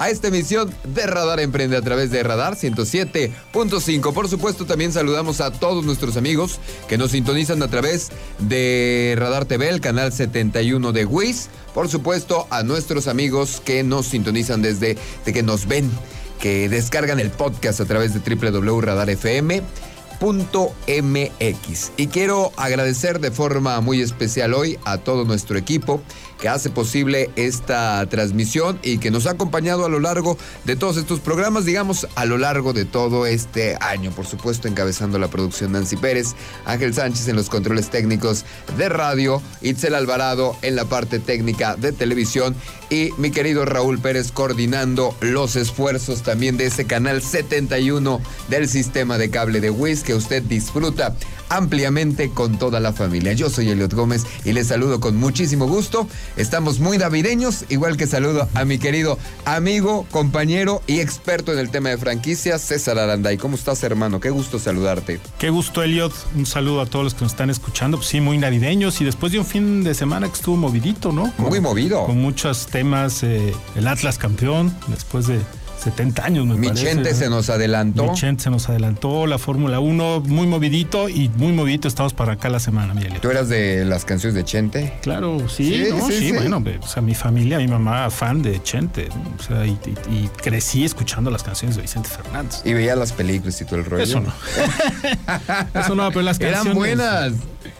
a esta emisión de Radar Emprende a través de Radar 107.5. Por supuesto, también saludamos a todos nuestros amigos que nos sintonizan a través de Radar TV, el canal 71 de WIS. Por supuesto, a nuestros amigos que nos sintonizan desde de que nos ven, que descargan el podcast a través de www.radarfm MX. Y quiero agradecer de forma muy especial hoy a todo nuestro equipo que hace posible esta transmisión y que nos ha acompañado a lo largo de todos estos programas, digamos, a lo largo de todo este año. Por supuesto, encabezando la producción Nancy Pérez, Ángel Sánchez en los controles técnicos de radio, Itzel Alvarado en la parte técnica de televisión y mi querido Raúl Pérez coordinando los esfuerzos también de ese canal 71 del sistema de cable de WIS que usted disfruta ampliamente con toda la familia. Yo soy Eliot Gómez y les saludo con muchísimo gusto. Estamos muy navideños, igual que saludo a mi querido amigo, compañero y experto en el tema de franquicias, César Aranday. ¿Cómo estás, hermano? Qué gusto saludarte. Qué gusto, Eliot. Un saludo a todos los que nos están escuchando. Pues sí, muy navideños y después de un fin de semana que estuvo movidito, ¿no? muy movido. Con muchos temas, eh, el Atlas campeón, después de 70 años, me Michente se nos adelantó. Michente se nos adelantó, la Fórmula 1 muy movidito y muy movidito estamos para acá la semana, Miguel. ¿Tú eras de las canciones de Chente? Claro, sí, sí, sí, bueno, o sea, mi familia, mi mamá fan de Chente, o sea, y, crecí escuchando las canciones de Vicente Fernández. Y veía las películas y todo el rollo. Eso no. Eso no, pero las canciones. Eran buenas.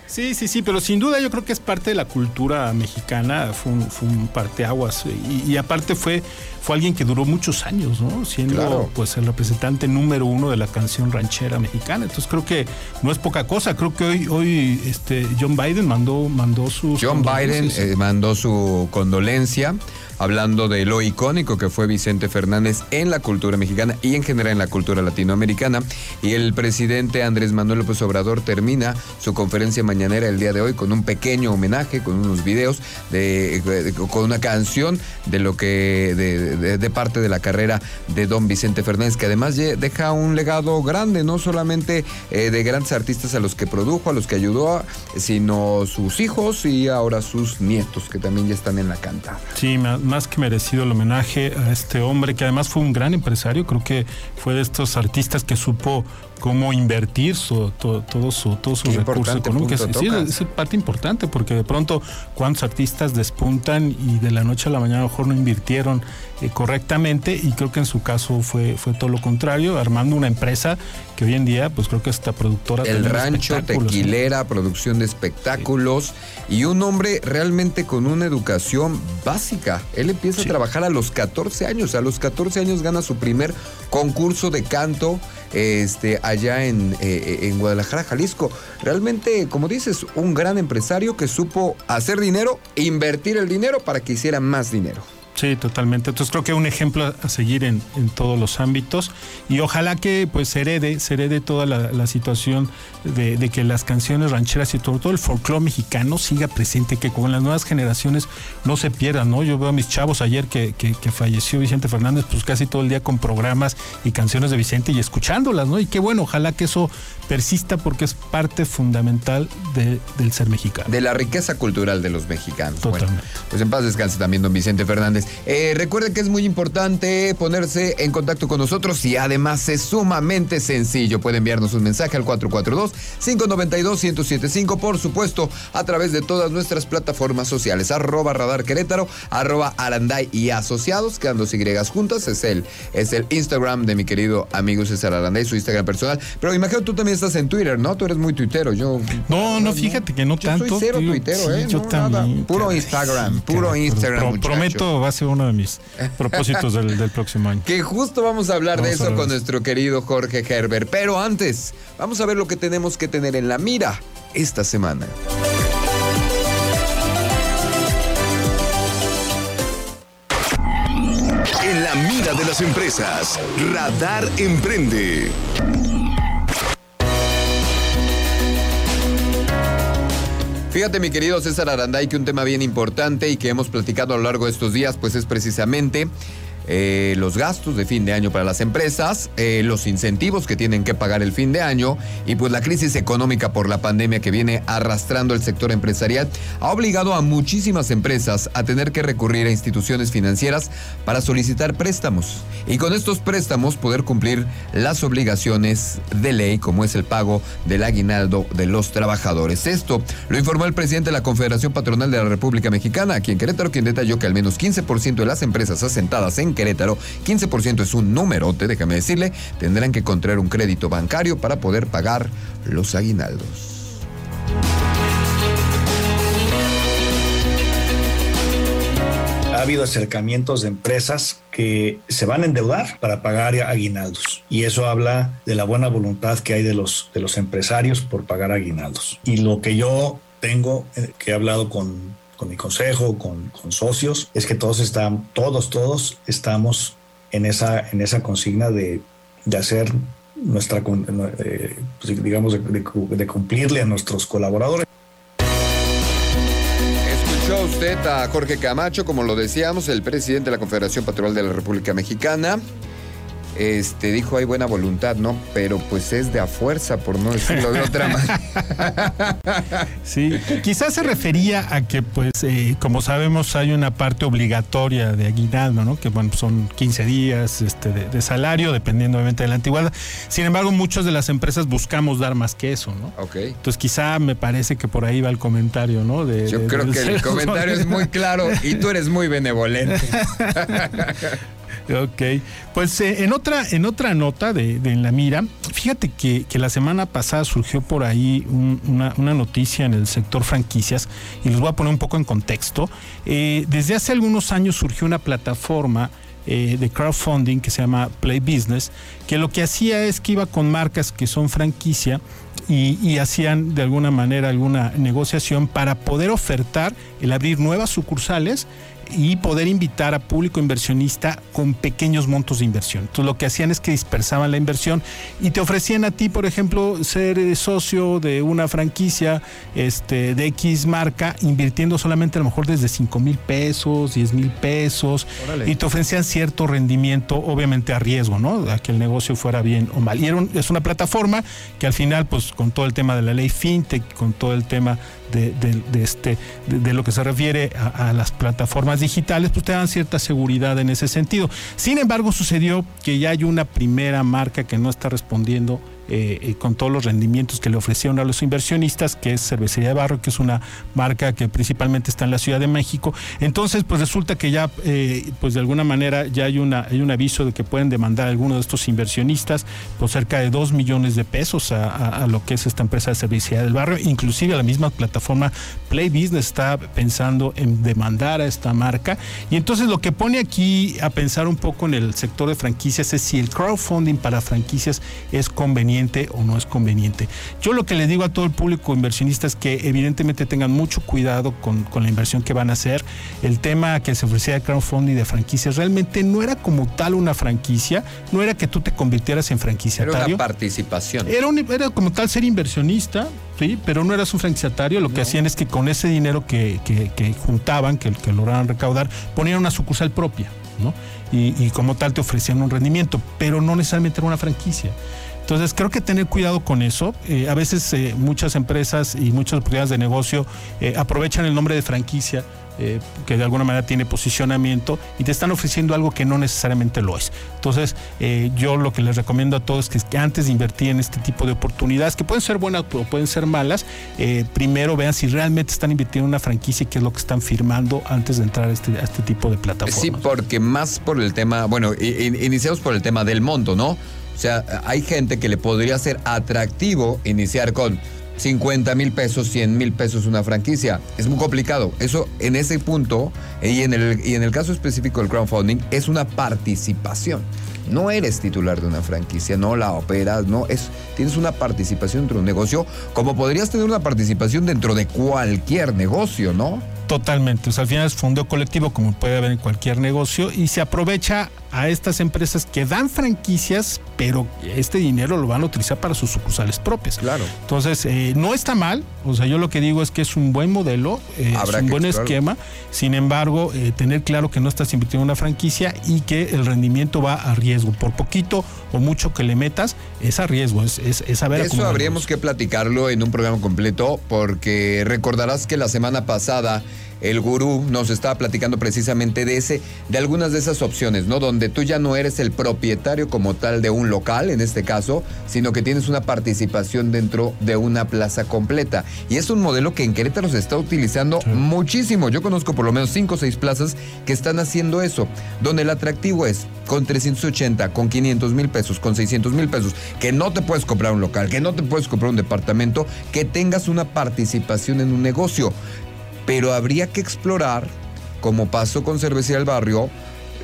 Sí, sí, sí, pero sin duda yo creo que es parte de la cultura mexicana, fue un, fue un parteaguas y, y, aparte fue, fue alguien que duró muchos años, ¿no? Siendo pues el representante número uno de la canción ranchera mexicana. Entonces creo que no es poca cosa. Creo que hoy, hoy este John Biden mandó, mandó su John Biden eh, mandó su condolencia hablando de lo icónico que fue Vicente Fernández en la cultura mexicana y en general en la cultura latinoamericana. Y el presidente Andrés Manuel López Obrador termina su conferencia mañanera el día de hoy con un pequeño homenaje, con unos videos, de, con una canción de lo que, de, de, parte de la carrera de don Vicente Fernández, que además deja un legado grande, no solamente eh, de grandes artistas a los que produjo, a los que ayudó, sino sus hijos y ahora sus nietos, que también ya están en la cantada. Sí, más que merecido el homenaje a este hombre que además fue un gran empresario, creo que fue de estos artistas que supo cómo invertir su, todo, todo, su, todos sus recursos económicos. Sí, es, parte importante porque de pronto cuántos artistas despuntan y de la noche a la mañana a lo mejor no invirtieron eh, correctamente y creo que en su caso fue, fue todo lo contrario, armando una empresa que hoy en día pues creo que esta productora... El rancho, tequilera, producción de espectáculos. Y un hombre realmente con una educación básica. Él empieza a trabajar a los 14 años, a los 14 años gana su primer concurso de canto este, allá en, eh, en Guadalajara, Jalisco. Realmente, como dices, un gran empresario que supo hacer dinero, invertir el dinero para que hiciera más dinero. Sí, totalmente. Entonces creo que un ejemplo a seguir en, todos los ámbitos y ojalá que pues se herede, se herede toda la, situación de, que las canciones rancheras y todo, todo el folclore mexicano siga presente, que con las nuevas generaciones no se pierdan, ¿no? Yo veo a mis chavos ayer que, que, falleció Vicente Fernández, pues casi todo el día con programas y canciones de Vicente y escuchándolas, ¿no? Y qué bueno, ojalá que eso persista porque es parte fundamental del ser mexicano. De la riqueza cultural de los mexicanos. Totalmente. pues en paz descanse también don Vicente Fernández. Eh, recuerden que es muy importante ponerse en contacto con nosotros y además es sumamente sencillo. Puede enviarnos un mensaje al 442-592-1075, por supuesto, a través de todas nuestras plataformas sociales. Arroba Radar Querétaro, arroba Aranday y Asociados, quedan dos Y juntas. Es el, es el Instagram de mi querido amigo César Aranday, su Instagram personal. Pero imagino tú también estás en Twitter, ¿no? Tú eres muy tuitero. Yo. No, no, fíjate que no yo tanto. Soy cero tuitero, ¿eh? Yo también. Puro Instagram, puro Instagram. prometo, va a ser uno de mis propósitos del, próximo año. Que justo vamos a hablar de eso con nuestro querido Jorge Gerber. Pero antes, vamos a ver lo que tenemos que tener en la mira esta semana. En la mira de las empresas, Radar Emprende. Fíjate mi querido César Aranday que un tema bien importante y que hemos platicado a lo largo de estos días pues es precisamente eh, los gastos de fin de año para las empresas, eh, los incentivos que tienen que pagar el fin de año y pues la crisis económica por la pandemia que viene arrastrando el sector empresarial ha obligado a muchísimas empresas a tener que recurrir a instituciones financieras para solicitar préstamos y con estos préstamos poder cumplir las obligaciones de ley como es el pago del aguinaldo de los trabajadores. Esto lo informó el presidente de la Confederación Patronal de la República Mexicana, aquí en Querétaro, quien detalló que al menos 15% de las empresas asentadas en Querétaro, 15% es un númerote, déjame decirle, tendrán que contraer un crédito bancario para poder pagar los aguinaldos. ha habido acercamientos de empresas que se van a endeudar para pagar aguinaldos. Y eso habla de la buena voluntad que hay de los, de los empresarios por pagar aguinaldos. Y lo que yo tengo, eh, que he hablado con, con mi consejo, con, con, socios, es que todos están, todos, todos estamos en esa, en esa consigna de, de hacer nuestra, eh, pues, digamos, de, cumplirle a nuestros colaboradores usted a Jorge Camacho, como lo decíamos, el presidente de la Confederación Patronal de la República Mexicana. Este dijo hay buena voluntad, ¿no? Pero pues es de a fuerza, por no decirlo de otra manera. Sí, quizás se refería a que, pues, eh, como sabemos, hay una parte obligatoria de aguinaldo, ¿no? Que bueno, son 15 días este, de, salario, dependiendo obviamente de la antigüedad. Sin embargo, muchas de las empresas buscamos dar más que eso, ¿no? Ok. Entonces, quizá me parece que por ahí va el comentario, ¿no? De, Yo creo que el comentario es muy claro y tú eres muy benevolente. Ok, pues eh, en otra en otra nota de, En la mira, fíjate que, la semana pasada surgió por ahí una, noticia en el sector franquicias y les voy a poner un poco en contexto. Eh, desde hace algunos años surgió una plataforma eh, de crowdfunding que se llama Play Business, que lo que hacía es que iba con marcas que son franquicia y, hacían de alguna manera alguna negociación para poder ofertar el abrir nuevas sucursales y poder invitar a público inversionista con pequeños montos de inversión. Entonces lo que hacían es que dispersaban la inversión y te ofrecían a ti, por ejemplo, ser eh, socio de una franquicia este, de X marca, invirtiendo solamente a lo mejor desde 5 mil pesos, 10 mil pesos, y te ofrecían cierto rendimiento, obviamente a riesgo, ¿no? A que el negocio fuera bien o mal. Y es una plataforma que al final, pues con todo el tema de la ley FinTech, con todo el tema de, este, de, lo que se refiere a, las plataformas digitales, pues te dan cierta seguridad en ese sentido. Sin embargo, sucedió que ya hay una primera marca que no está respondiendo eh, eh, con todos los rendimientos que le ofrecieron a los inversionistas, que es Cervecería de Barro, que es una marca que principalmente está en la Ciudad de México. Entonces, pues resulta que ya, eh, pues de alguna manera, ya hay, una, hay un aviso de que pueden demandar a alguno de estos inversionistas por cerca de 2 millones de pesos a, lo que es esta empresa de Cervecería del Barrio. Inclusive la misma plataforma Play Business está pensando en demandar a esta marca. Y entonces lo que pone aquí a pensar un poco en el sector de franquicias es si el crowdfunding para franquicias es conveniente o no es conveniente. Yo lo que le digo a todo el público inversionista es que evidentemente tengan mucho cuidado con, la inversión que van a hacer. El tema que se ofrecía de crowdfunding de franquicias realmente no era como tal una franquicia, no era que tú te convirtieras en franquiciatario. Era una participación. Era, era como tal ser inversionista, sí, pero no eras un franquiciatario. Lo que hacían es que con ese dinero que, juntaban, que, que lograban recaudar, ponían una sucursal propia. ¿no? Y, y, como tal te ofrecían un rendimiento, pero no necesariamente era una franquicia. Entonces creo que tener cuidado con eso. Eh, a veces eh, muchas empresas y muchas oportunidades de negocio eh, aprovechan el nombre de franquicia que de alguna manera tiene posicionamiento y te están ofreciendo algo que no necesariamente lo es. Entonces, yo lo que les recomiendo a todos es que, antes de invertir en este tipo de oportunidades, que pueden ser buenas o pueden ser malas, primero vean si realmente están invirtiendo en una franquicia y qué es lo que están firmando antes de entrar a este, a este tipo de plataformas. Sí, porque más por el tema, bueno, iniciamos por el tema del monto, ¿no? O sea, hay gente que le podría ser atractivo iniciar con 50 mil pesos, 100 mil pesos una franquicia. Es muy complicado. Eso en ese punto, y en, el, y en el caso específico del crowdfunding, es una participación. No eres titular de una franquicia, no la operas, no es tienes una participación dentro de un negocio, como podrías tener una participación dentro de cualquier negocio, ¿no? Totalmente. O sea, al final es fondo colectivo, como puede haber en cualquier negocio, y se aprovecha a estas empresas que dan franquicias, pero este dinero lo van a utilizar para sus sucursales propias. Claro. Entonces, eh, no está mal. O sea, yo lo que digo es que es un buen modelo, eh, es un buen esquema. Sin embargo, eh, tener claro que no estás invirtiendo en una franquicia y que el rendimiento va a riesgo. Por poquito o mucho que le metas, es a riesgo, es, es, es saber Eso habríamos que platicarlo en un programa completo, porque recordarás que la semana pasada el gurú nos estaba platicando precisamente de ese, de algunas de esas opciones, ¿no? Donde tú ya no eres el propietario como tal de un local, en este caso, sino que tienes una participación dentro de una plaza completa. Y es un modelo que en Querétaro se está utilizando muchísimo. Yo conozco por lo menos 5 o 6 plazas que están haciendo eso, donde el atractivo es con 380, con 500 mil pesos, con 600 mil pesos, que no te puedes comprar un local, que no te puedes comprar un departamento, que tengas una participación en un negocio pero habría que explorar, como pasó con Cervecería del Barrio,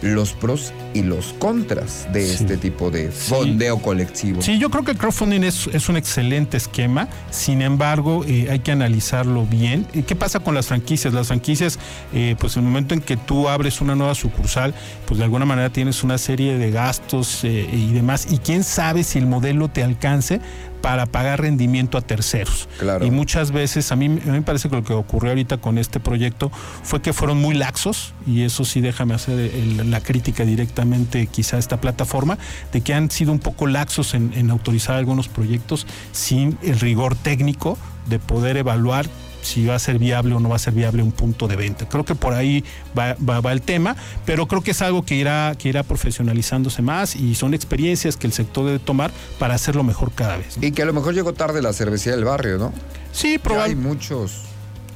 los pros y los contras de este tipo de fondeo colectivo. Sí, yo creo que el crowdfunding es, es un excelente esquema, sin embargo eh, hay que analizarlo bien. ¿Y qué pasa con las franquicias? Las franquicias, eh, pues en el momento en que tú abres una nueva sucursal, pues de alguna manera tienes una serie de gastos eh, y demás, y quién sabe si el modelo te alcance para pagar rendimiento a terceros. Y muchas veces, a mí, me parece que lo que ocurrió ahorita con este proyecto fue que fueron muy laxos, y eso sí déjame hacer la crítica directamente quizá esta plataforma, de que han sido un poco laxos en, en autorizar algunos proyectos sin el rigor técnico de poder evaluar si va a ser viable o no va a ser viable un punto de venta. Creo que por ahí va, el tema, pero creo que es algo que irá, que irá profesionalizándose más y son experiencias que el sector debe tomar para hacerlo mejor cada vez. Y que a lo mejor llegó tarde la cervecería del barrio, ¿no? Sí, probablemente. Hay muchos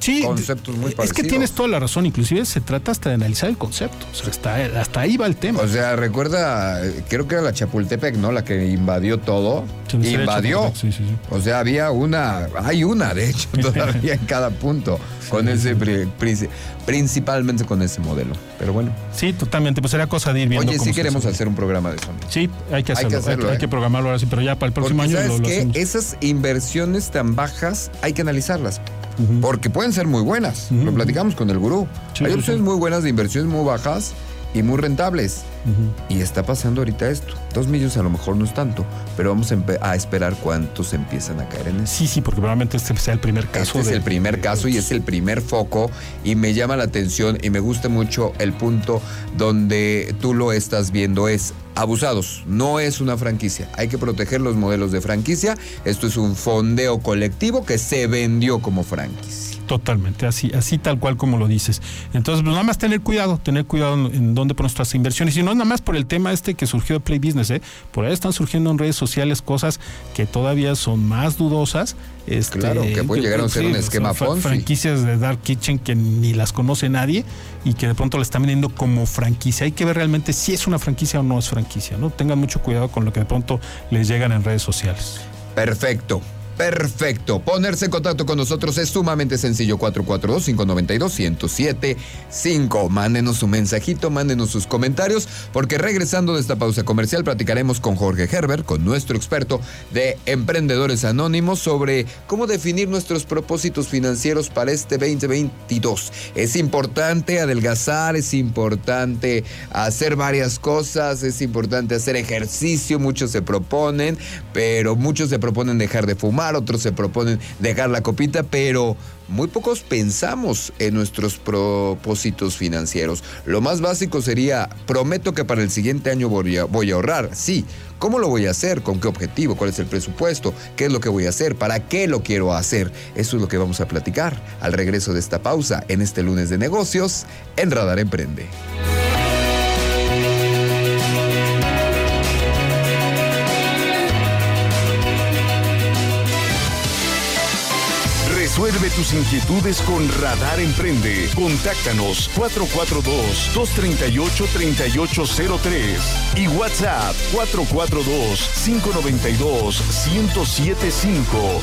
sí, conceptos muy parecidos. Es que tienes toda la razón, inclusive se trata hasta de analizar el concepto, o sea, hasta, hasta ahí va el tema. O sea, recuerda, creo que era la Chapultepec, ¿no? La que invadió todo. invadió. Sí, sí, o sea, había una, hay una, de hecho, todavía en cada punto, con ese, principalmente con ese modelo. Pero bueno. Sí, totalmente, pues era cosa de ir viendo. Oye, sí queremos hacer un programa de eso. Sí, hay que hacerlo, hay que, hacerlo, hay, que ¿eh? programarlo ahora sí, pero ya para el próximo año ¿sabes que Esas inversiones tan bajas hay que analizarlas porque pueden ser muy buenas. Lo platicamos con el gurú. Hay opciones muy buenas de inversiones muy bajas y muy rentables. Y está pasando ahorita esto. Dos millones a lo mejor no es tanto, pero vamos a, esperar cuántos empiezan a caer en eso. Sí, sí, porque probablemente este sea el primer caso. Este es el primer caso y es el primer foco y me llama la atención y me gusta mucho el punto donde tú lo estás viendo es abusados. No es una franquicia. Hay que proteger los modelos de franquicia. Esto es un fondeo colectivo que se vendió como franquicia. Totalmente, así, así tal cual como lo dices. Entonces, pues nada más tener cuidado, tener cuidado en, dónde poner nuestras inversiones. Y no nada más por el tema este que surgió de Play Business, ¿eh? Por ahí están surgiendo en redes sociales cosas que todavía son más dudosas. Este, claro, que puede llegar a ser un esquema Ponzi. Franquicias de Dark Kitchen que ni las conoce nadie y que de pronto le están vendiendo como franquicia. Hay que ver realmente si es una franquicia o no es franquicia, ¿no? Tengan mucho cuidado con lo que de pronto les llegan en redes sociales. Perfecto. Perfecto. Ponerse en contacto con nosotros es sumamente sencillo. 442-592-1075. Mándenos su mensajito, mándenos sus comentarios, porque regresando de esta pausa comercial platicaremos con Jorge Herbert, con nuestro experto de Emprendedores Anónimos, sobre cómo definir nuestros propósitos financieros para este 2022. Es importante adelgazar, es importante hacer varias cosas, es importante hacer ejercicio, muchos se proponen, pero muchos se proponen dejar de fumar otros se proponen dejar la copita, pero muy pocos pensamos en nuestros propósitos financieros. Lo más básico sería, prometo que para el siguiente año voy a, voy a, ahorrar. Sí, ¿cómo lo voy a hacer? ¿Con qué objetivo? ¿Cuál es el presupuesto? ¿Qué es lo que voy a hacer? ¿Para qué lo quiero hacer? Eso es lo que vamos a platicar al regreso de esta pausa en este lunes de negocios en Radar Emprende. Resuelve tus inquietudes con Radar Emprende. Contáctanos 442-238-3803 y WhatsApp 442-592-1075.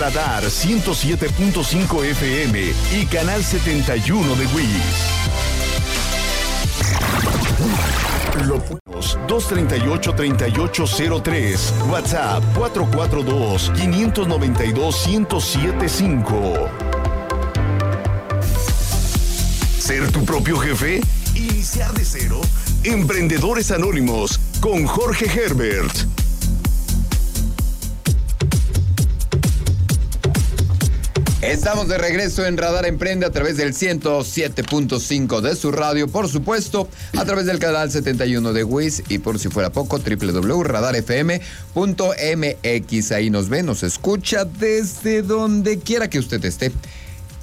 Radar 107.5 FM y Canal 71 de WIS. Lo 238-3803. WhatsApp 442-592-1075. ¿Ser tu propio jefe? ¿Iniciar de cero? Emprendedores Anónimos con Jorge Herbert. Estamos de regreso en Radar Emprende a través del 107.5 de su radio, por supuesto, a través del canal 71 de WIS y por si fuera poco, www.radarfm.mx. Ahí nos ve, nos escucha desde donde quiera que usted esté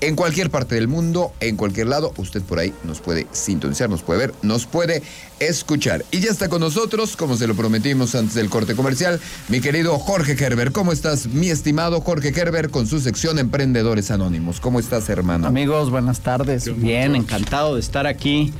en cualquier parte del mundo, en cualquier lado, usted por ahí nos puede sintonizar, nos puede ver, nos puede escuchar. Y ya está con nosotros, como se lo prometimos antes del corte comercial, mi querido Jorge Kerber. ¿Cómo estás, mi estimado Jorge Kerber, con su sección Emprendedores Anónimos? ¿Cómo estás, hermano? Amigos, buenas tardes. Bien, encantado de estar aquí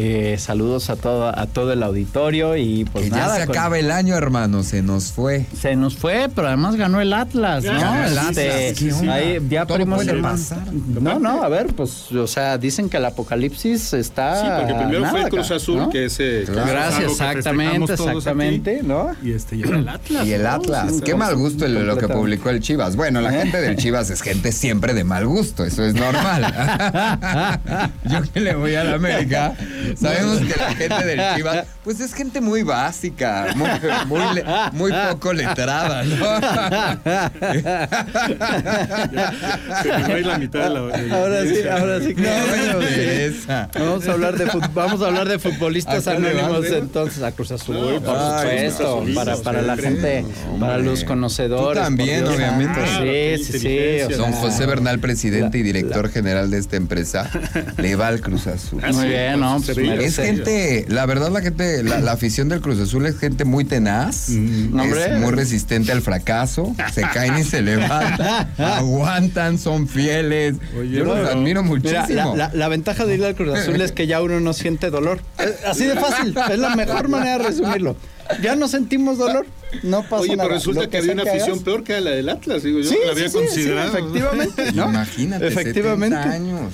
eh, saludos a todo, a todo el auditorio y pues que nada. Ya se acaba el año, hermano, se nos fue. Se nos fue, pero además ganó el Atlas, ¿no? el este, Atlas, ahí ya Todo puede el- pasar. No, no, a ver, pues, o sea, dicen que el apocalipsis está. Sí, porque primero nada fue el Cruz Azul, ¿no? que ese. que Claro. Gracias, exactamente, exactamente, aquí. ¿no? Y este y el Atlas. Y el ¿no? Atlas, qué mal gusto el- lo que publicó el Chivas. Bueno, la gente del Chivas es gente siempre de mal gusto, eso es normal. Yo que le voy a la América, sabemos que la gente del Chivas, pues es gente muy básica, muy, muy, muy poco letrada, ir la mitad Ahora sí, ahora sí que No bueno. Vamos a hablar de vamos a hablar de futbolistas ¿A cuál le vas, anónimos Leo? entonces a Cruz Azul, No, por ay, supuesto, para, para la gente, para los conocedores. Tú también, obviamente. Sí, sí, sí. Don José Bernal, presidente y la- director general de esta empresa, le va al Cruz Azul. Muy bien, ¿no? Pues Es gente, la verdad, la gente, la, la afición del Cruz Azul es gente muy tenaz, No, hombre. es muy resistente al fracaso, se caen y se levantan, aguantan, son fieles. Yo los no, admiro Mira, muchísimo. la, la- la ventaja de ir al Cruz Azul es que ya uno no siente dolor. Es así de fácil, es la mejor manera de resumirlo. Ya no sentimos dolor, no pasa Oye, nada. pero resulta que había una que afición hagas- peor que la del Atlas, digo yo. Sí, la había sí, considerado. sí, efectivamente, ¿no? Imagínate, Efectivamente. 70 años.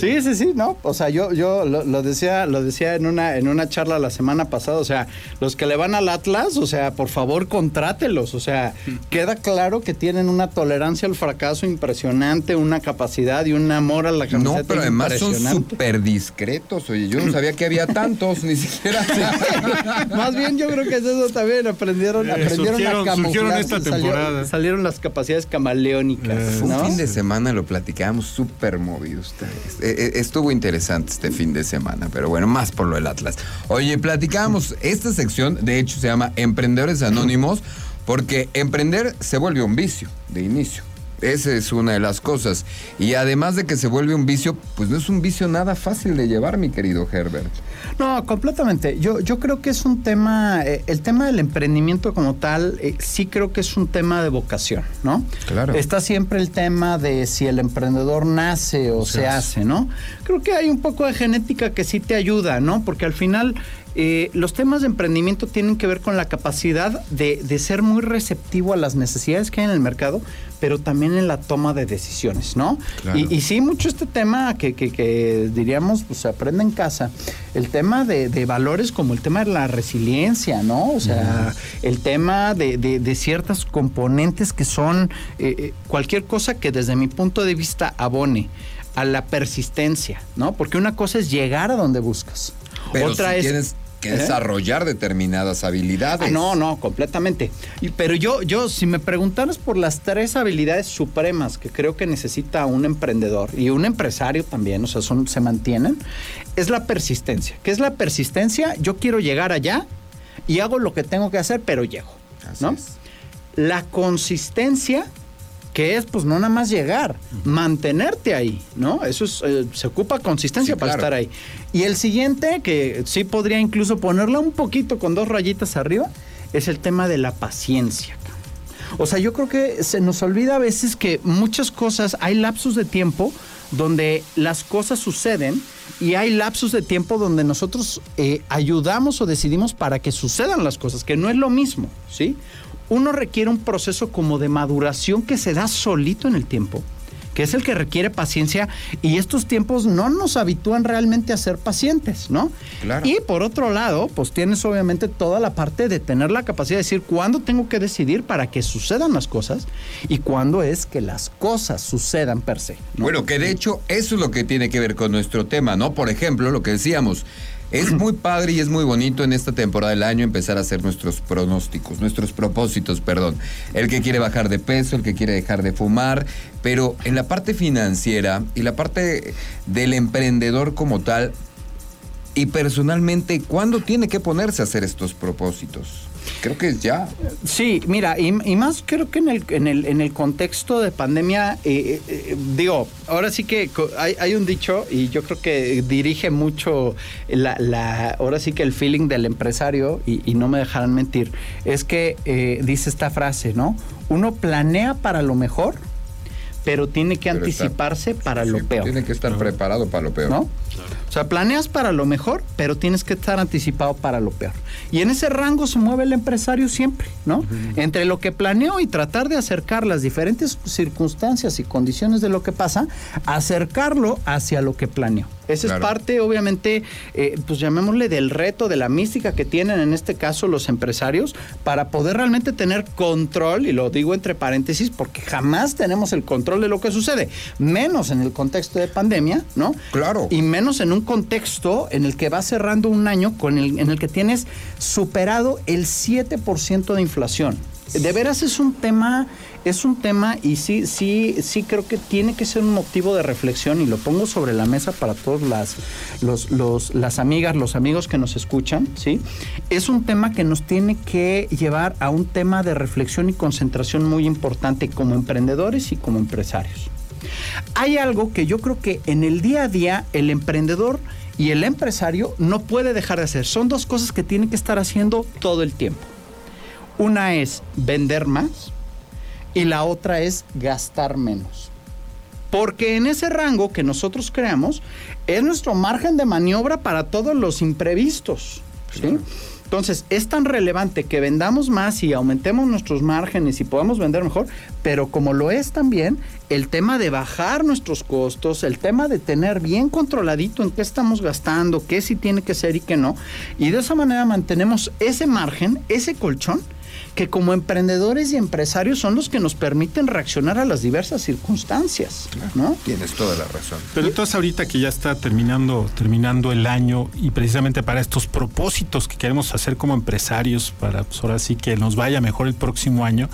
Sí, sí, sí, no. O sea, yo, yo lo, lo decía, lo decía en una, en una charla la semana pasada. O sea, los que le van al Atlas, o sea, por favor, contrátelos. O sea, queda claro que tienen una tolerancia al fracaso impresionante, una capacidad y un amor a la camiseta No, pero además son súper discretos. Oye, yo no sabía que había tantos, ni siquiera. Más bien yo creo que es eso también aprendieron, Eh, aprendieron surgieron- a surgieron camuflarse, esta salió- temporada. salieron las capacidades camaleónicas, Eh, Un fin de semana lo platicábamos súper movidos. Eh, eh, Estuvo interesante este fin de semana, pero bueno, más por lo del Atlas. Oye, platicábamos, esta sección de hecho se llama Emprendedores Anónimos porque emprender se vuelve un vicio de inicio. Esa es una de las cosas. Y además de que se vuelve un vicio, pues no es un vicio nada fácil de llevar, mi querido Herbert. No, completamente. Yo, yo creo que es un tema, eh, el tema del emprendimiento como tal, eh, sí creo que es un tema de vocación, ¿no? Claro. Está siempre el tema de si el emprendedor nace o se hace, ¿no? Creo que hay un poco de genética que sí te ayuda, ¿no? Porque al final eh, los temas de emprendimiento tienen que ver con la capacidad de, de ser muy receptivo a las necesidades que hay en el mercado, pero también en la toma de decisiones, ¿no? Claro. Y, y sí, mucho este tema que, que- que diríamos, pues se aprende en casa, el tema de, de valores como el tema de la resiliencia, ¿no? O sea, el tema de, de- ciertos componentes que son eh, eh, cualquier cosa que desde mi punto de vista abone a la persistencia, ¿no? Porque una cosa es llegar a donde buscas. Pero Otra si es tienes que ¿Eh? desarrollar determinadas habilidades. Ah, no, no, completamente. Y- pero yo, yo, si me preguntaras por las tres habilidades supremas que creo que necesita un emprendedor y un empresario también, o sea, son, se mantienen, es la persistencia. ¿Qué es la persistencia? Yo quiero llegar allá y hago lo que tengo que hacer, pero llego. Así ¿no? es. La consistencia, que es pues no nada más llegar, mantenerte ahí, ¿no? Eso es, eh, se ocupa consistencia Sí, para claro. estar ahí. Y el siguiente, que sí podría incluso ponerla un poquito con dos rayitas arriba, es el tema de la paciencia. O sea, yo creo que se nos olvida a veces que muchas cosas, hay lapsos de tiempo donde las cosas suceden y hay lapsos de tiempo donde nosotros eh, ayudamos o decidimos para que sucedan las cosas, que no es lo mismo, ¿sí? Uno requiere un proceso como de maduración que se da solito en el tiempo, que es el que requiere paciencia y estos tiempos no nos habitúan realmente a ser pacientes, ¿no? Claro. Y por otro lado, pues tienes obviamente toda la parte de tener la capacidad de decir cuándo tengo que decidir para que sucedan las cosas y cuándo es que las cosas sucedan per se. ¿no? Bueno, que de hecho eso es lo que tiene que ver con nuestro tema, ¿no? Por ejemplo, lo que decíamos, es muy padre y es muy bonito en esta temporada del año empezar a hacer nuestros pronósticos, nuestros propósitos, perdón. El que quiere bajar de peso, el que quiere dejar de fumar, pero en la parte financiera y la parte del emprendedor como tal, y personalmente, ¿cuándo tiene que ponerse a hacer estos propósitos? Creo que es ya. Sí, mira, y, y más creo que en el, en el, en el contexto de pandemia, eh, eh, digo, ahora sí que hay, hay un dicho y yo creo que dirige mucho la, la- ahora sí que el feeling del empresario, y, y no me dejarán mentir, es que eh, dice esta frase, ¿no? Uno planea para lo mejor, pero tiene que Pero está- anticiparse para lo peor. Tiene que estar preparado para lo peor. ¿no? O sea, planeas para lo mejor, pero tienes que estar anticipado para lo peor. Y en ese rango se mueve el empresario siempre, ¿no? Entre lo que planeó y tratar de acercar las diferentes circunstancias y condiciones de lo que pasa, acercarlo hacia lo que planeó. Esa Claro. es parte, obviamente, eh, pues llamémosle del reto, de la mística que tienen en este caso los empresarios para poder realmente tener control, y lo digo entre paréntesis, porque jamás tenemos el control de lo que sucede, menos en el contexto de pandemia, ¿no? Claro. Y menos en un contexto en el que va cerrando un año con el, en el que tienes superado el 7% de inflación. De veras es un tema, es un tema y sí, sí, sí creo que tiene que ser un motivo de reflexión y lo pongo sobre la mesa para todas las, los, las amigas, los amigos que nos escuchan, ¿sí? Es un tema que nos tiene que llevar a un tema de reflexión y concentración muy importante como emprendedores y como empresarios. Hay algo que yo creo que en el día a día el emprendedor y el empresario no puede dejar de hacer. Son dos cosas que tiene que estar haciendo todo el tiempo. Una es vender más y la otra es gastar menos. Porque en ese rango que nosotros creamos es nuestro margen de maniobra para todos los imprevistos. ¿sí? Entonces, es tan relevante que vendamos más y aumentemos nuestros márgenes y podamos vender mejor, pero como lo es también el tema de bajar nuestros costos, el tema de tener bien controladito en qué estamos gastando, qué sí tiene que ser y qué no, y de esa manera mantenemos ese margen, ese colchón, que como emprendedores y empresarios son los que nos permiten reaccionar a las diversas circunstancias, ¿no? Tienes toda la razón. Pero entonces ahorita que ya está terminando, terminando el año y precisamente para estos propósitos que queremos hacer como empresarios, para pues, ahora sí que nos vaya mejor el próximo año,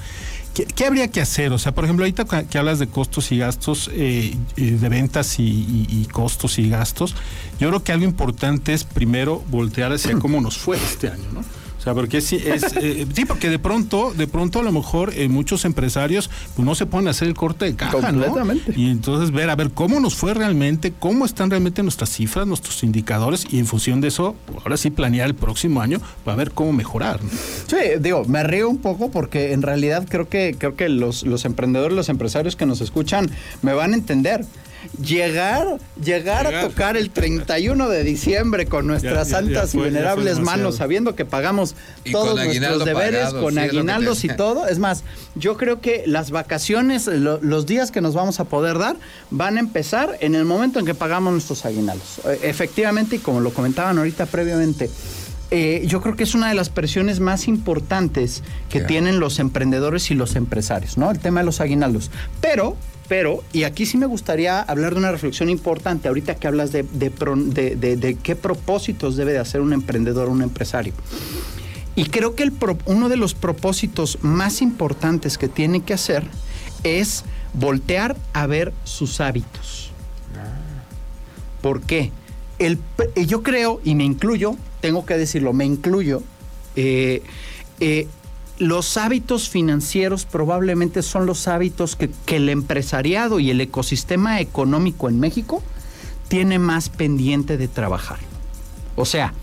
¿qué, qué habría que hacer? O sea, por ejemplo, ahorita que- hablas de costos y gastos, eh, eh, de ventas y, y- y costos y gastos, yo creo que algo importante es primero voltear hacia cómo nos fue este año, ¿no? Sea, porque sí, es, eh, sí, porque de pronto, de pronto a lo mejor eh, muchos empresarios pues, no se pueden hacer el corte de caja, ¿no? Completamente. Y entonces ver, a ver cómo nos fue realmente, cómo están realmente nuestras cifras, nuestros indicadores y en función de eso, ahora sí planear el próximo año para ver cómo mejorar. ¿no? Sí, digo, me río un poco porque en realidad creo que, creo que los, los emprendedores, los empresarios que nos escuchan me van a entender. Llegar, llegar, a tocar el 31 de diciembre con nuestras Ya, ya, ya santas fue- y venerables manos, sabiendo que pagamos Y todos nuestros deberes, pagado, con sí, te aguinaldos y todo. Es más, yo creo que las vacaciones, lo- los días que nos vamos a poder dar, van a empezar en el momento en que pagamos nuestros aguinaldos. Eh, Efectivamente, y como lo comentaban ahorita previamente, eh, yo creo que es una de las presiones más importantes que tienen los emprendedores y los empresarios, ¿no? El tema de los aguinaldos. Pero, pero, y aquí sí me gustaría hablar de una reflexión importante, ahorita que hablas de, de qué propósitos debe de hacer un emprendedor o un empresario. Y creo que el pro- uno de los propósitos más importantes que tiene que hacer es voltear a ver sus hábitos. ¿Por qué? El, yo creo, y me incluyo, tengo que decirlo, me incluyo, eh, eh, los hábitos financieros probablemente son los hábitos que, que el empresariado y el ecosistema económico en México tiene más pendiente de trabajar. O sea,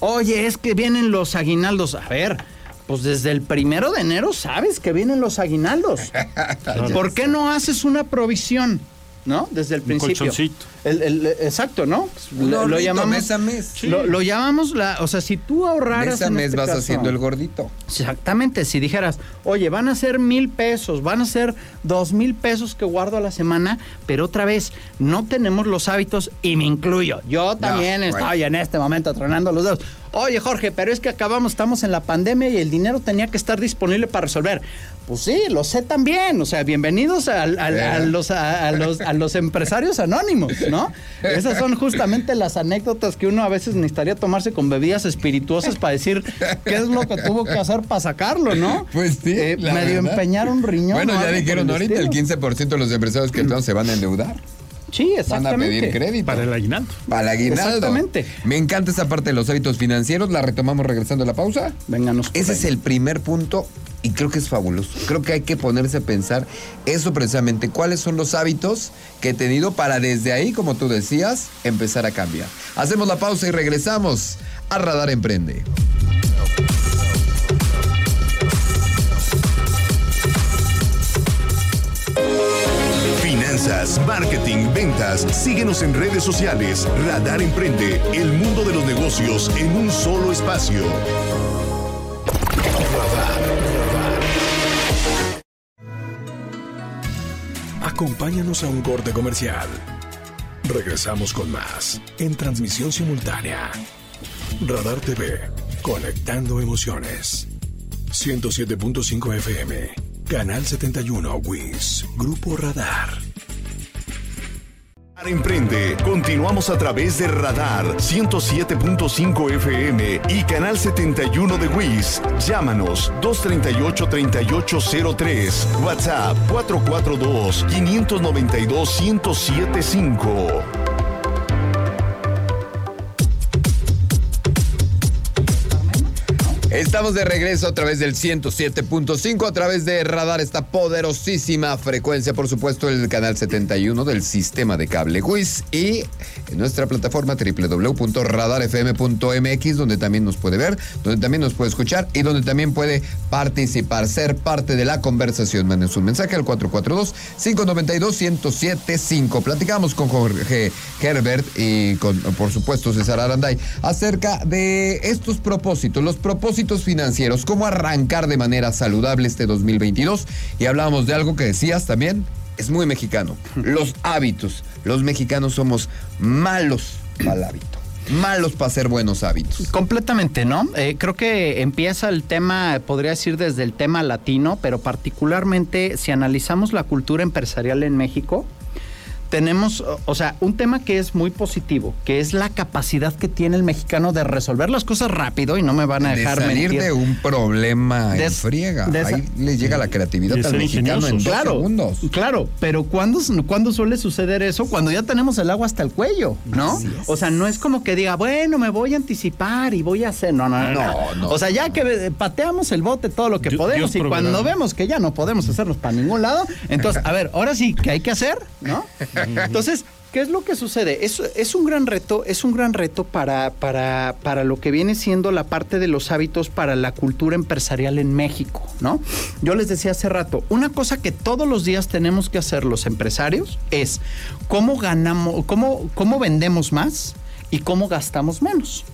oye, es que vienen los aguinaldos. A ver, pues desde el primero de enero sabes que vienen los aguinaldos. ¿Por qué no haces una provisión? ¿No? Desde el Un principio. colchoncito. El- el- exacto, ¿no? Un lo, llamamos mes a mes. Lo, lo llamamos la, o sea, si tú ahorraras Mes a mes este vas caso- haciendo el gordito. Exactamente, si dijeras, oye, van a ser mil pesos, van a ser dos mil pesos que guardo a la semana, pero otra vez, no tenemos los hábitos y me incluyo. Yo también estoy en este momento tronando los dedos. Oye, Jorge, pero es que acabamos, estamos en la pandemia y el dinero tenía que estar disponible para resolver. Pues sí, lo sé también. O sea, bienvenidos a, Eh. los, a, a los, a los empresarios anónimos, ¿no? Esas son justamente las anécdotas que uno a veces necesitaría tomarse con bebidas espirituosas para decir qué es lo que tuvo que hacer para sacarlo, ¿no? Pues sí. Eh, medio empeñar un riñón. Bueno, ya dijeron ahorita, el estilo. 15% de los empresarios que entonces se van a endeudar. Sí, Van a exactamente. pedir crédito. Para el aguinaldo. Para el aguinaldo. Exactamente. Me encanta esa parte de los hábitos financieros. La retomamos regresando a la pausa. Vénganos. Ese ahí. es el primer punto y creo que es fabuloso. Creo que hay que ponerse a pensar eso precisamente. ¿Cuáles son los hábitos que he tenido para desde ahí, como tú decías, empezar a cambiar? Hacemos la pausa y regresamos a Radar Emprende. Marketing, ventas. Síguenos en redes sociales. Radar Emprende, el mundo de los negocios en un solo espacio. Acompáñanos a un corte comercial. Regresamos con más en transmisión simultánea. Radar TV, conectando emociones. 107.5 FM, Canal 71 WIS, Grupo Radar. Emprende. Continuamos a través de Radar 107.5 FM y Canal 71 de WIS. Llámanos 238-3803. WhatsApp 442-592-1075. Estamos de regreso a través del 107.5, a través de Radar, esta poderosísima frecuencia, por supuesto, el canal 71 del sistema de cable WIS y en nuestra plataforma www.radarfm.mx, donde también nos puede ver, donde también nos puede escuchar y donde también puede participar, ser parte de la conversación. Manden su mensaje al 442-592-1075. Platicamos con Jorge Herbert y con, por supuesto, César Aranday acerca de estos propósitos, los propósitos financieros, cómo arrancar de manera saludable este 2022. Y hablábamos de algo que decías también, es muy mexicano, los hábitos. Los mexicanos somos malos para hábito, malos para hacer buenos hábitos. Completamente, ¿no? Eh, creo que empieza el tema, podría decir desde el tema latino, pero particularmente si analizamos la cultura empresarial en México, tenemos, o- sea, un tema que es muy positivo, que es la capacidad que tiene el mexicano de resolver las cosas rápido y no me van a de dejar salir mentir. de un problema en friega. de esa- Ahí le llega la creatividad De al mexicano en dos Claro, segundos. claro, pero ¿cuándo, ¿cuándo suele suceder eso? Cuando ya tenemos el agua hasta el cuello, ¿no? O sea, no es como que diga, bueno, me voy a anticipar y voy a hacer. No, no, no. No, no. O sea, ya que pateamos el bote todo lo que Dios- podemos Dios y cuando vemos que ya no podemos hacernos para ningún lado, entonces, a ver, ahora sí, ¿qué hay que hacer? ¿No? Entonces, ¿Qué es lo que sucede? Es, un gran reto, es un gran reto para, para, para lo que viene siendo la parte de los hábitos para la cultura empresarial en México, ¿no? Yo les decía hace rato, una cosa que todos los días tenemos que hacer los empresarios es cómo ganamos, cómo, cómo vendemos más y cómo gastamos menos.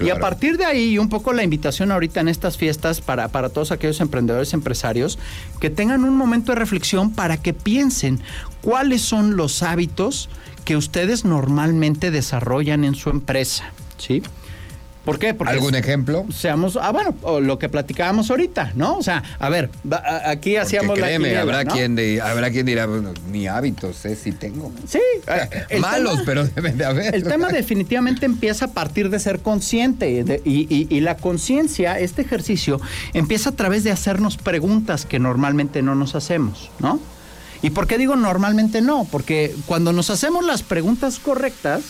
Y a partir de ahí, un poco la invitación ahorita en estas fiestas para, para todos aquellos emprendedores, empresarios, que tengan un momento de reflexión para que piensen cuáles son los hábitos que ustedes normalmente desarrollan en su empresa, ¿sí? ¿Por qué? Porque ¿Algún ejemplo? seamos, ah, bueno, o lo que platicábamos ahorita, ¿no? O sea, a ver, aquí hacíamos Porque la créeme, quiniela, habrá, ¿no? quien de, habrá quien dirá, bueno, ni hábitos, ¿eh? Sí tengo. Sí, eh, Malos, tema- pero deben de haber. El tema definitivamente empieza a partir de ser consciente de- y, y- y la conciencia, este ejercicio, empieza a través de hacernos preguntas que normalmente no nos hacemos, ¿no? ¿Y por qué digo normalmente no? Porque cuando nos hacemos las preguntas correctas,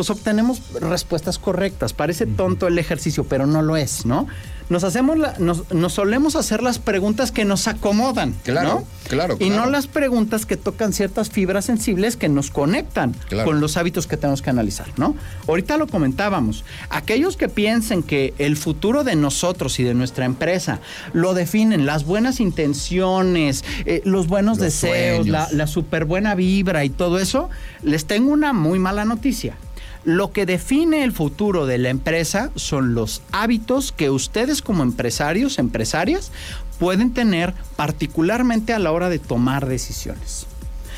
pues obtenemos respuestas correctas. Parece tonto el ejercicio, pero no lo es, ¿no? Nos hacemos la- nos, nos solemos hacer las preguntas que nos acomodan, Claro, ¿no? claro, Y claro. no las preguntas que tocan ciertas fibras sensibles que nos conectan Claro. con los hábitos que tenemos que analizar, ¿no? Ahorita lo comentábamos. Aquellos que piensen que el futuro de nosotros y de nuestra empresa lo definen las buenas intenciones, eh, los buenos Los deseos, la, la super buena vibra y todo eso, les tengo una muy mala noticia. Lo que define el futuro de la empresa son los hábitos que ustedes como empresarios, empresarias, pueden tener particularmente a la hora de tomar decisiones.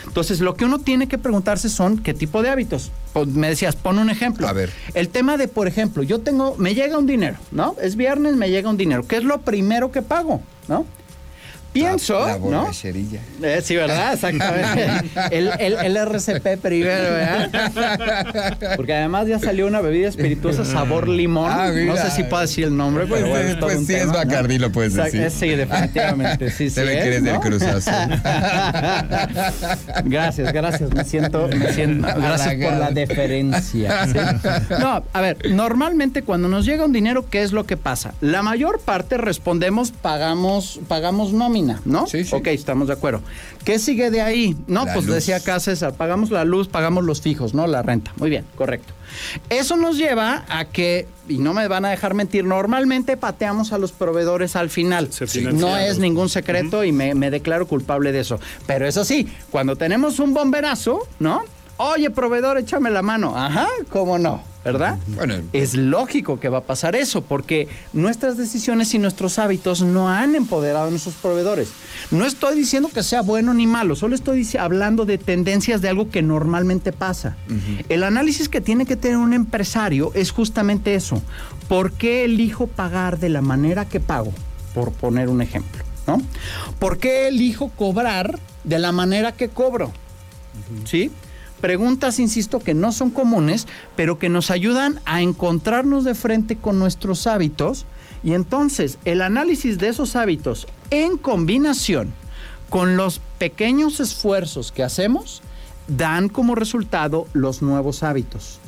Entonces, lo que uno tiene que preguntarse son qué tipo de hábitos. Me decías, pon un ejemplo. A ver. El tema de, por ejemplo, yo tengo, me llega un dinero, ¿no? Es viernes, me llega un dinero. ¿Qué es lo primero que pago? ¿no? Pienso, La ¿no? Eh, sí, ¿verdad? Exactamente. El, el, el RCP primero, ¿verdad? Porque además ya salió una bebida espirituosa sabor limón. Ah, no sé si puedo decir el nombre, Pues, pero bueno, pues sí, es. Bacardí, lo puedes Exacto, decir. Sí, definitivamente, sí, sí. Que es, eres del. Cruz Azul. Gracias, gracias. Me siento, me siento. Gracias por la deferencia. ¿sí? No, a ver, normalmente cuando nos llega un dinero, ¿qué es lo que pasa? La mayor parte respondemos, pagamos, pagamos nómina, ¿no? Sí, sí. Ok, estamos de acuerdo. ¿Qué sigue de ahí? No, La pues luz. decía acá César, pagamos la luz, pagamos los fijos, ¿no? La renta. Muy bien, correcto. Eso nos lleva a que, y no me van a dejar mentir, normalmente pateamos a los proveedores al final. No es ningún secreto y me, me declaro culpable de eso. Pero eso sí, cuando tenemos un bomberazo, ¿no? Oye, proveedor, échame la mano. Ajá, ¿cómo no? ¿Verdad? Bueno. Es lógico que va a pasar eso, porque nuestras decisiones y nuestros hábitos no han empoderado a nuestros proveedores. No estoy diciendo que sea bueno ni malo, solo estoy hablando de tendencias de algo que normalmente pasa. El análisis que tiene que tener un empresario es justamente eso. ¿Por qué elijo pagar de la manera que pago? Por poner un ejemplo, ¿no? ¿Por qué elijo cobrar de la manera que cobro? ¿Sí? Preguntas, insisto, que no son comunes, pero que nos ayudan a encontrarnos de frente con nuestros hábitos y entonces el análisis de esos hábitos en combinación con los pequeños esfuerzos que hacemos dan como resultado los nuevos hábitos.